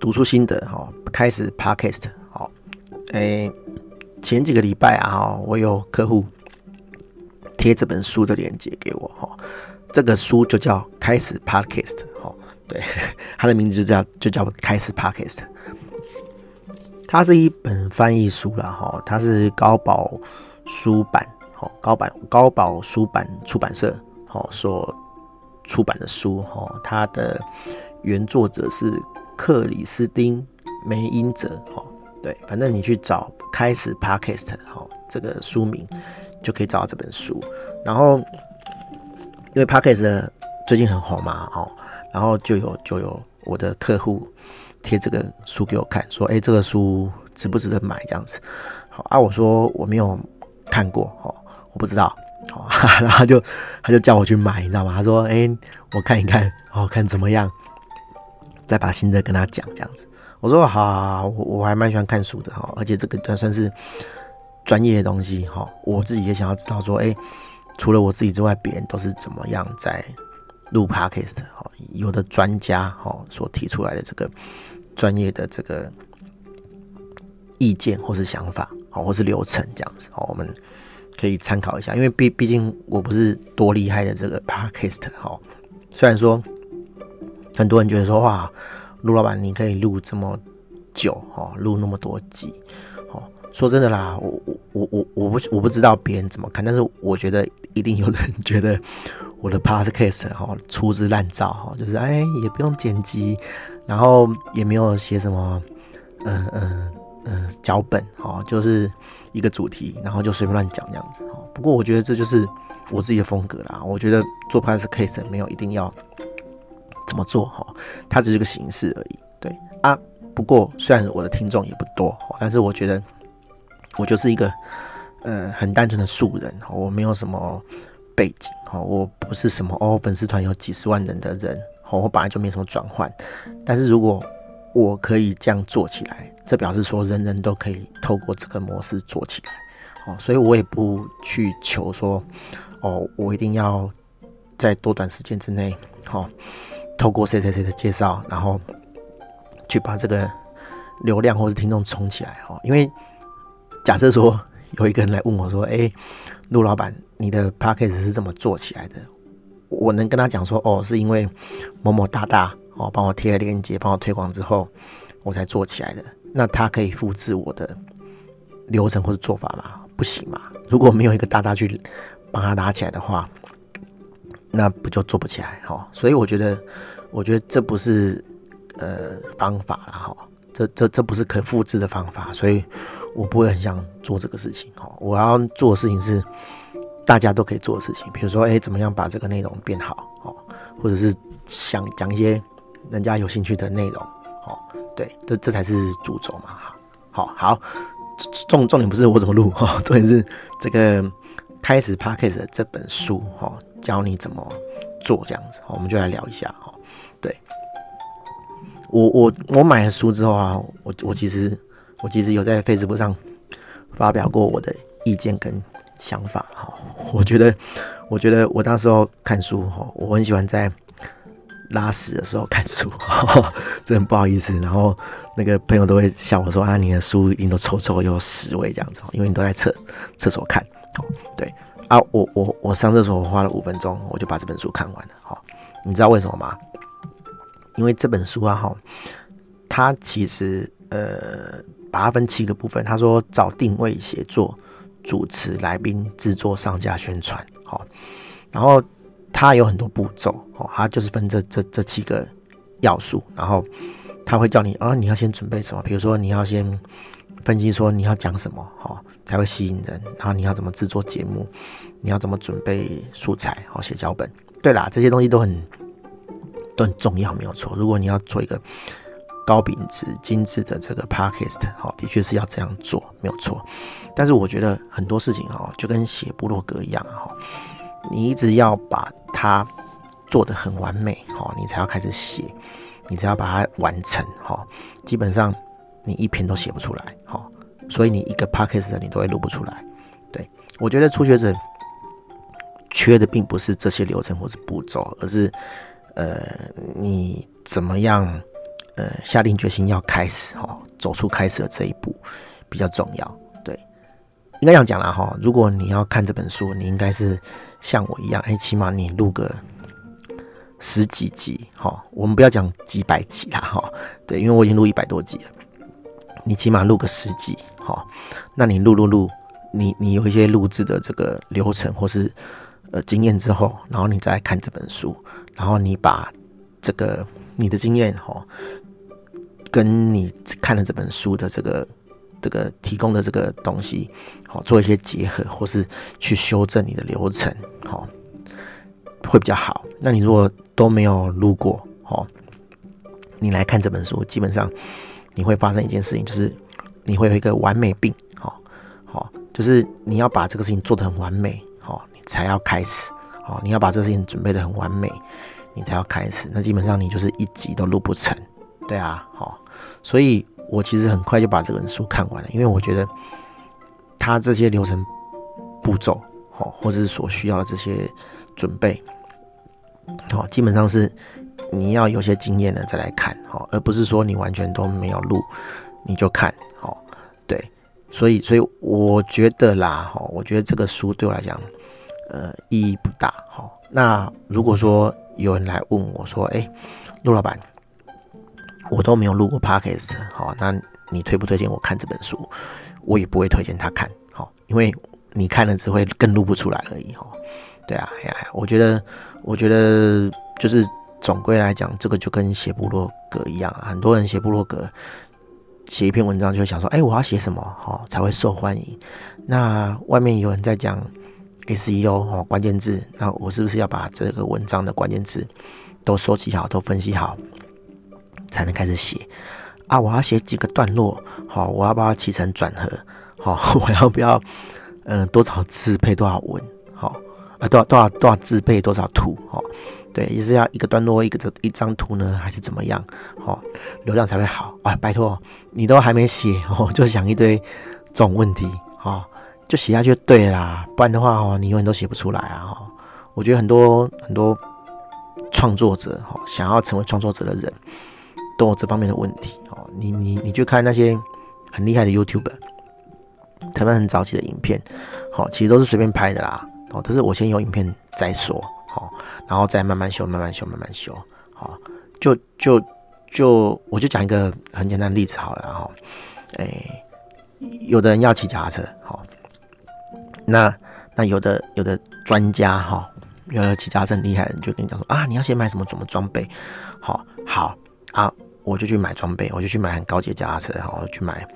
读书心得哈，开始 Podcast 好，诶，前几个礼拜啊哈，我有客户贴这本书的链接给我哈，这个书就叫开始 Podcast 哈，对，它的名字就叫就叫开始 Podcast，它是一本翻译书啦哈，它是高宝书版哦，高版高宝书版出版社哈所出版的书哈，它的原作者是。克里斯汀梅因泽，哦，对，反正你去找开始 Podcast，这个书名就可以找到这本书。然后，因为 Podcast 最近很红嘛，哈，然后就有就有我的客户贴这个书给我看，说，哎，这个书值不值得买？这样子，好啊，我说我没有看过，哈，我不知道，好，然后就他就叫我去买，你知道吗？他说，哎，我看一看，哦，看怎么样。再把心得跟他讲，这样子，我说好，我我还蛮喜欢看书的哈，而且这个算是专业的东西哈，我自己也想要知道说，哎，除了我自己之外，别人都是怎么样在录 podcast 哈，有的专家哈所提出来的这个专业的这个意见或是想法，好，或是流程这样子哦，我们可以参考一下，因为毕毕竟我不是多厉害的这个 podcast 哈，虽然说。很多人觉得说，哇，陆老板你可以录这么久哦，录那么多集哦。说真的啦，我我我我我不我不知道别人怎么看，但是我觉得一定有人觉得我的 podcast 哈粗制滥造哈，就是哎也不用剪辑，然后也没有写什么嗯嗯嗯脚本哦，就是一个主题，然后就随便乱讲这样子哦。不过我觉得这就是我自己的风格啦。我觉得做 podcast 没有一定要。怎么做哈？它只是个形式而已。对啊，不过虽然我的听众也不多，但是我觉得我就是一个呃很单纯的素人，我没有什么背景哈，我不是什么哦粉丝团有几十万人的人，我本来就没什么转换。但是如果我可以这样做起来，这表示说人人都可以透过这个模式做起来哦，所以我也不去求说哦，我一定要在多短时间之内哈。透过谁谁谁的介绍，然后去把这个流量或是听众冲起来哦。因为假设说 有一个人来问我说：“哎，陆老板，你的 podcast 是怎么做起来的？”我能跟他讲说：“哦，是因为某某大大哦帮我贴了链接，帮我推广之后，我才做起来的。”那他可以复制我的流程或者做法吗？不行嘛。如果没有一个大大去帮他拉起来的话。那不就做不起来哈？所以我觉得，我觉得这不是呃方法了哈。这这这不是可复制的方法，所以我不会很想做这个事情哈。我要做的事情是大家都可以做的事情，比如说哎，怎么样把这个内容变好哦，或者是想讲一些人家有兴趣的内容哦。对，这这才是主轴嘛哈。好，好，重重点不是我怎么录哈，重点是这个开始 Podcast 的这本书哈。教你怎么做这样子，我们就来聊一下哈。对，我我我买了书之后啊，我我其实我其实有在 Facebook 上发表过我的意见跟想法哈。我觉得我觉得我当时候看书哈，我很喜欢在拉屎的时候看书，真的不好意思。然后那个朋友都会笑我说啊，你的书一定都臭臭又有屎味这样子，因为你都在厕厕所看。对。啊，我我我上厕所我花了五分钟，我就把这本书看完了。好，你知道为什么吗？因为这本书啊，哈，它其实呃，把它分七个部分。他说找定位、写作、主持、来宾、制作、上架、宣传。好，然后它有很多步骤。哦，它就是分这这这七个要素。然后他会叫你啊，你要先准备什么？比如说你要先。分析说你要讲什么好才会吸引人，然后你要怎么制作节目，你要怎么准备素材好写脚本。对啦，这些东西都很都很重要，没有错。如果你要做一个高品质、精致的这个 podcast，好，的确是要这样做，没有错。但是我觉得很多事情哈，就跟写部落格一样哈，你一直要把它做得很完美哈，你才要开始写，你才要把它完成哈。基本上你一篇都写不出来哈，所以你一个 podcast 你都会录不出来。对，我觉得初学者缺的并不是这些流程或是步骤，而是呃，你怎么样？呃，下定决心要开始哈，走出开始的这一步比较重要。对，应该这样讲啦哈。如果你要看这本书，你应该是像我一样，哎，起码你录个十几集哈。我们不要讲几百集啦哈。对，因为我已经录一百多集了，你起码录个十集好。那你录录录，你你有一些录制的这个流程或是呃经验之后，然后你再看这本书，然后你把这个你的经验哈。跟你看了这本书的这个这个提供的这个东西，好做一些结合，或是去修正你的流程，好会比较好。那你如果都没有录过，好，你来看这本书，基本上你会发生一件事情，就是你会有一个完美病，好，好，就是你要把这个事情做得很完美，好，你才要开始，好，你要把这个事情准备得很完美，你才要开始。那基本上你就是一集都录不成。对啊，好，所以我其实很快就把这本书看完了，因为我觉得他这些流程步骤，好，或者是所需要的这些准备，好，基本上是你要有些经验了再来看，哦，而不是说你完全都没有录你就看，好，对，所以，所以我觉得啦，哈，我觉得这个书对我来讲，呃，意义不大，好，那如果说有人来问我说，哎，陆老板。我都没有录过 podcast，好，那你推不推荐我看这本书？我也不会推荐他看，好，因为你看了只会更录不出来而已，哈。对啊，哎呀，我觉得，我觉得就是总归来讲，这个就跟写部落格一样，很多人写部落格，写一篇文章就想说，哎，我要写什么，好才会受欢迎？那外面有人在讲 SEO 哦，关键字，那我是不是要把这个文章的关键字都收集好，都分析好？才能开始写啊！我要写几个段落，好，我要把它起承转合，好，我要不要，嗯、多少字配多少文，好啊，多少多少多少字配多少图，好，对，也是要一个段落一个这一张图呢，还是怎么样，好，流量才会好啊！拜托，你都还没写哦，就想一堆这种问题，哦，就写下去就对啦，不然的话哦，你永远都写不出来啊！哦，我觉得很多很多创作者哈，想要成为创作者的人。都有这方面的问题哦，你你你去看那些很厉害的 YouTuber，他们很早期的影片，好，其实都是随便拍的啦，哦，但是我先有影片再说，好，然后再慢慢修，慢慢修，慢慢修，好，就就就我就讲一个很简单的例子好了，哈，哎，有的人要骑脚踏车，好，那那有的有的专家哈，有的骑脚踏车厉害的人就跟你讲说啊，你要先买什么什么装备，好，好啊。我就去买装备，我就去买很高级的脚踏车，然后去买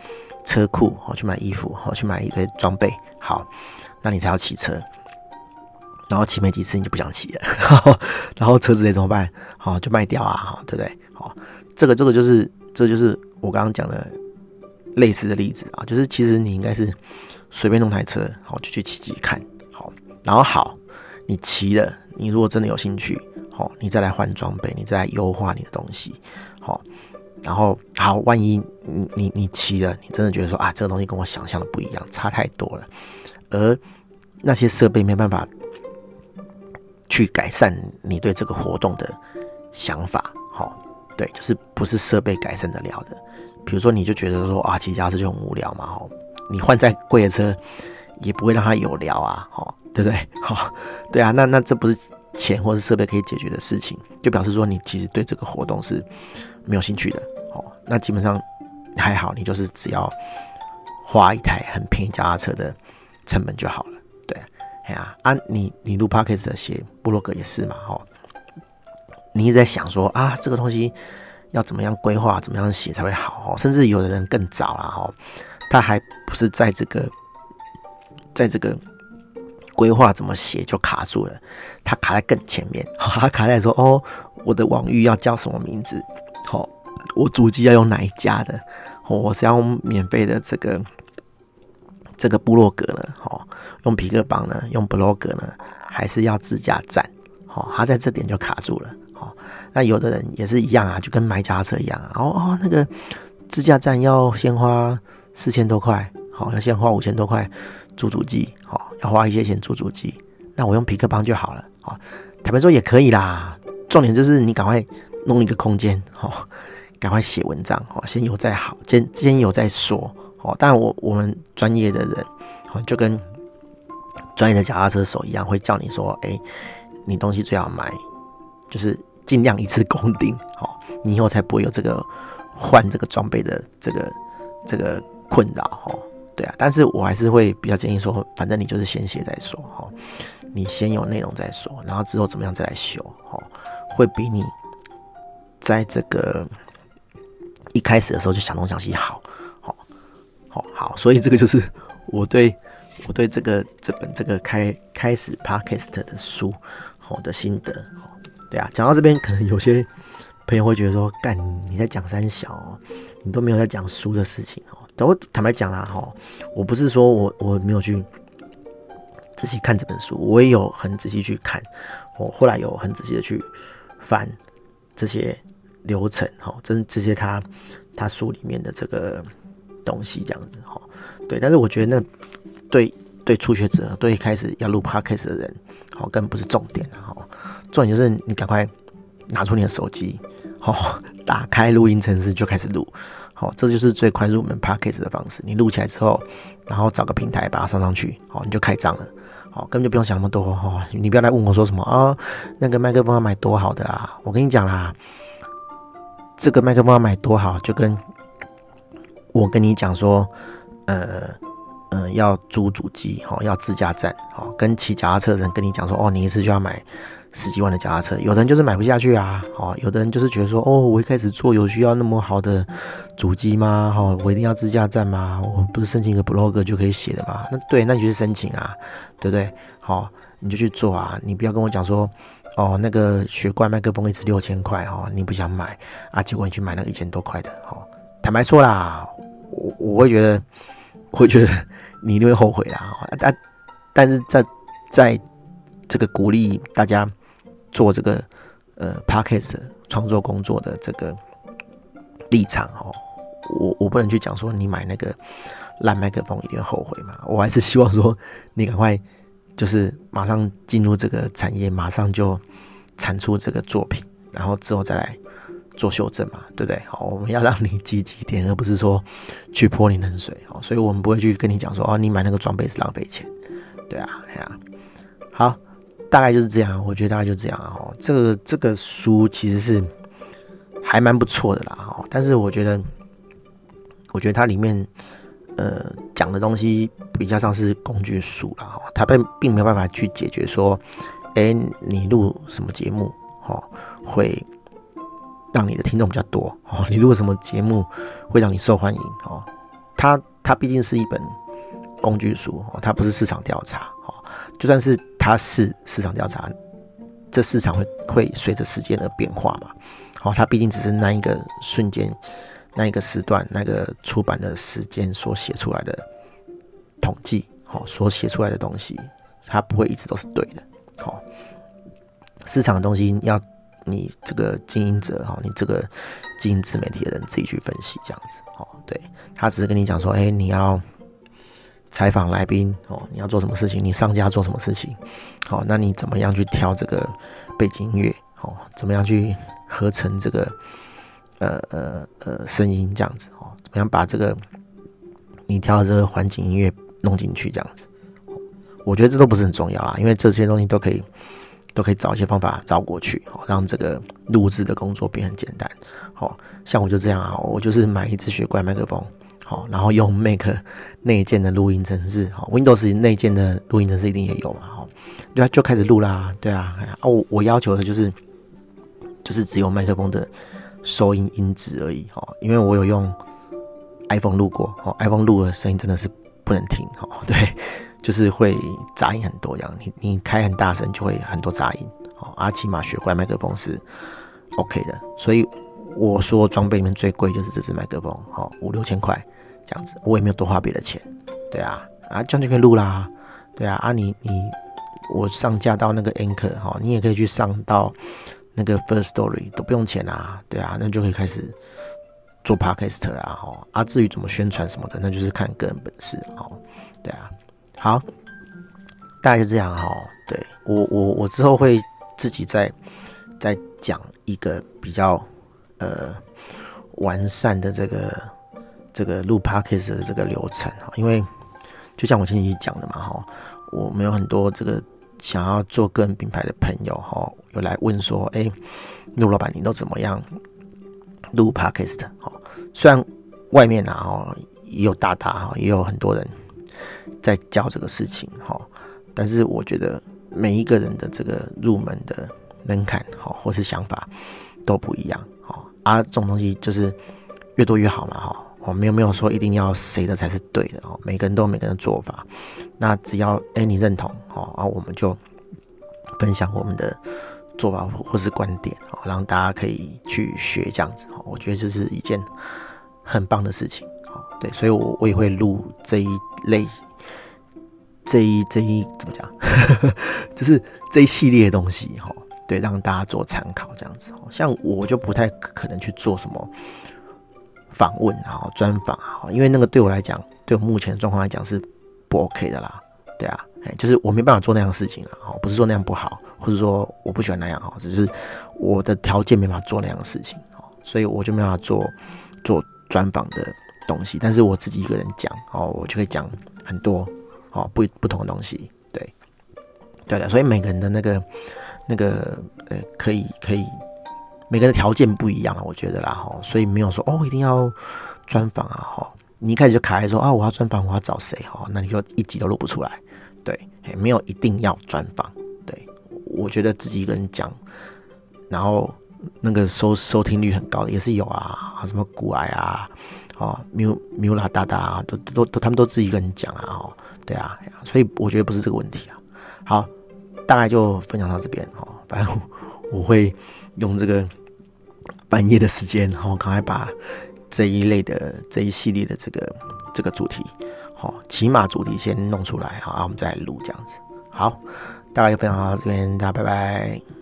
车库，我去买衣服，我去买一堆装备。好，那你才要骑车，然后骑没几次你就不想骑了，然后车子得怎么办？好，就卖掉啊，对不对？好，这个这个就是这就是我刚刚讲的类似的例子啊，就是其实你应该是随便弄台车，好就去骑骑看，好，然后好，你骑了，你如果真的有兴趣，好，你再来换装备，你再来优化你的东西。好，然后好，万一你你你骑了，你真的觉得说啊，这个东西跟我想象的不一样，差太多了，而那些设备没办法去改善你对这个活动的想法，好，对，就是不是设备改善得了的。比如说，你就觉得说啊，骑家车就很无聊嘛，哦，你换再贵的车也不会让它有聊啊，哈，对不对？好，对啊，那那这不是钱或是设备可以解决的事情，就表示说你其实对这个活动是。没有兴趣的哦，那基本上还好，你就是只要花一台很便宜家车的成本就好了。对，哎呀啊，你你录 Podcast 写部落格也是嘛，哦，你一直在想说啊，这个东西要怎么样规划，怎么样写才会好哦，甚至有的人更早了哈，他还不是在这个在这个规划怎么写就卡住了，他卡在更前面，他卡在说哦，我的网域要叫什么名字？好，我主机要用哪一家的，我是要用免费的这个这个部落格呢，哦，用皮克邦呢，用部落格呢，还是要自驾站？哦，他在这点就卡住了。哦，那有的人也是一样啊，就跟买家车一样啊。哦哦，那个自驾站要先花四千多块，好，要先花五千多块租主机，好，要花一些钱租主机。那我用皮克邦就好了。哦，坦白说也可以啦。重点就是你赶快弄一个空间，哦，赶快写文章，哦，先有再好，先先有再说。哦，但我我们专业的人，哦，就跟专业的脚踏车手一样，会叫你说，哎。你东西最好买，就是尽量一次 供顶，好，你以后才不会有这个换这个装备的这个这个困扰，哦，对啊。但是我还是会比较建议说，反正你就是先写再说，哈，你先有内容再说，然后之后怎么样再来修，哈，会比你在这个一开始的时候就想东想西好，好，好，所以这个就是我对。我对这个这本这个开开始 Podcast 的书，好的心得，哦，对啊，讲到这边，可能有些朋友会觉得说，干你在讲三小哦，你都没有在讲书的事情哦。但我坦白讲啦，哈，我不是说我我没有去仔细看这本书，我也有很仔细去看，我后来有很仔细的去翻这些流程，哈，这这些他他书里面的这个东西，这样子，哈，对，但是我觉得那。对对，初学者，对一开始要录 podcast 的人，好，根本不是重点，哈，重点就是你赶快拿出你的手机，好，打开录音程式就开始录，好，这就是最快入门 podcast 的方式。你录起来之后，然后找个平台把它上上去，好，你就开张了，好，根本就不用想那么多，哈，你不要来问我说什么啊，那个麦克风要买多好的啊，我跟你讲啦，这个麦克风要买多好，就跟我跟你讲说，呃。嗯、呃，要租主机，哈，要自驾站，哈，跟骑脚踏车的人跟你讲说，哦，你一次就要买十几万的脚踏车，有的人就是买不下去啊，哦，有的人就是觉得说，哦，我一开始做有需要那么好的主机吗？哈，我一定要自驾站吗？我不是申请一个 blog 就可以写的吗？那对，那你就去申请啊，对不对？好，你就去做啊，你不要跟我讲说，哦，那个雪怪麦克风一次六千块，哈，你不想买啊，结果你去买那个一千多块的，哈，坦白说啦，我我会觉得。会觉得你一定会后悔啦，但但是在在这个鼓励大家做这个呃 Podcast 创作工作的这个立场哦，我我不能去讲说你买那个烂麦克风一定会后悔嘛，我还是希望说你赶快就是马上进入这个产业，马上就产出这个作品，然后之后再来。做修正嘛，对不对？好，我们要让你积极点，而不是说去泼你冷水。哦，所以我们不会去跟你讲说，哦，你买那个装备是浪费钱，对啊，哎呀，好，大概就是这样。我觉得大概就这样哦。这个这个书其实是还蛮不错的啦，哈。但是我觉得，我觉得它里面呃讲的东西比较像是工具书啦，哈。它并并没有办法去解决说，哎，你录什么节目，哈，会。让你的听众比较多哦。你录什么节目会让你受欢迎哦？它它毕竟是一本工具书哦，它不是市场调查哦。就算是它是市场调查，这市场会会随着时间而变化嘛？哦，它毕竟只是那一个瞬间、那一个时段、那个出版的时间所写出来的统计哦，所写出来的东西，它不会一直都是对的哦。市场的东西要。你这个经营者哈，你这个经营自媒体的人自己去分析这样子哦。对，他只是跟你讲说，哎，你要采访来宾哦，你要做什么事情，你上架做什么事情，好，那你怎么样去挑这个背景音乐哦？怎么样去合成这个呃呃呃声音这样子哦？怎么样把这个你挑的这个环境音乐弄进去这样子？我觉得这都不是很重要啦，因为这些东西都可以。都可以找一些方法找过去，哦，让这个录制的工作变很简单。好，像我就这样啊，我就是买一支雪怪麦克风，好，然后用 Mac 内建的录音程式，好，Windows 内建的录音程式一定也有嘛，好，对啊，就开始录啦，对啊，啊，我我要求的就是就是只有麦克风的收音音质而已，哈，因为我有用 iPhone 录过，哦，iPhone 录的声音真的是不能听，哈，对。就是会杂音很多，这样你你开很大声就会很多杂音。哦。阿奇玛雪怪麦克风是 OK 的，所以我说装备里面最贵就是这支麦克风，哦，五六千块这样子，我也没有多花别的钱，对啊，啊这样就可以录啦，对啊，啊你你我上架到那个 Anchor 哈，你也可以去上到那个 First Story 都不用钱啊，对啊，那就可以开始做 Podcast 啦，哈，啊至于怎么宣传什么的，那就是看个人本事，哦，对啊，好，大概就这样哈，对我我我之后会自己再再讲一个比较。呃，完善的这个这个录 podcast 的这个流程哈，因为就像我前几期讲的嘛哈，我们有很多这个想要做个人品牌的朋友哈，有来问说，哎，陆老板你都怎么样录 podcast 哈？虽然外面啊哈也有大大哈，也有很多人在教这个事情哈，但是我觉得每一个人的这个入门的门槛哈，或是想法都不一样。啊，这种东西就是越多越好嘛，哈，我没有没有说一定要谁的才是对的哦，每个人都有每个人的做法，那只要哎你认同哦，啊我们就分享我们的做法或是观点哦，让大家可以去学这样子哦，我觉得这是一件很棒的事情。哦，对，所以我我也会录这一类这一这一怎么讲，就是这一系列的东西哈。对，让大家做参考，这样子。像我就不太可能去做什么访问啊、专访啊，因为那个对我来讲，对我目前的状况来讲是不 OK 的啦。对啊，哎，就是我没办法做那样的事情啊。不是说那样不好，或者说我不喜欢那样哈，只是我的条件没办法做那样的事情，所以我就没办法做做专访的东西。但是我自己一个人讲哦，我就可以讲很多哦不不同的东西。对，对的，所以每个人的那个。那个呃，可以可以，每个人的条件不一样啊，我觉得啦哈，所以没有说哦一定要专访啊哈，你一开始就卡在说啊我要专访，我要找谁哈，那你就一集都录不出来，对，没有一定要专访，对，我觉得自己一个人讲，然后那个收收听率很高的也是有啊，什么古癌啊，哦，缪缪拉大大啊，都都都他们都自己一个人讲啊，哦，对啊，所以我觉得不是这个问题啊，好。大概就分享到这边哦，反正我会用这个半夜的时间，然后赶快把这一类的这一系列的这个这个主题，好，起码主题先弄出来，好，然后我们再录这样子。好，大概就分享到这边，大家拜拜。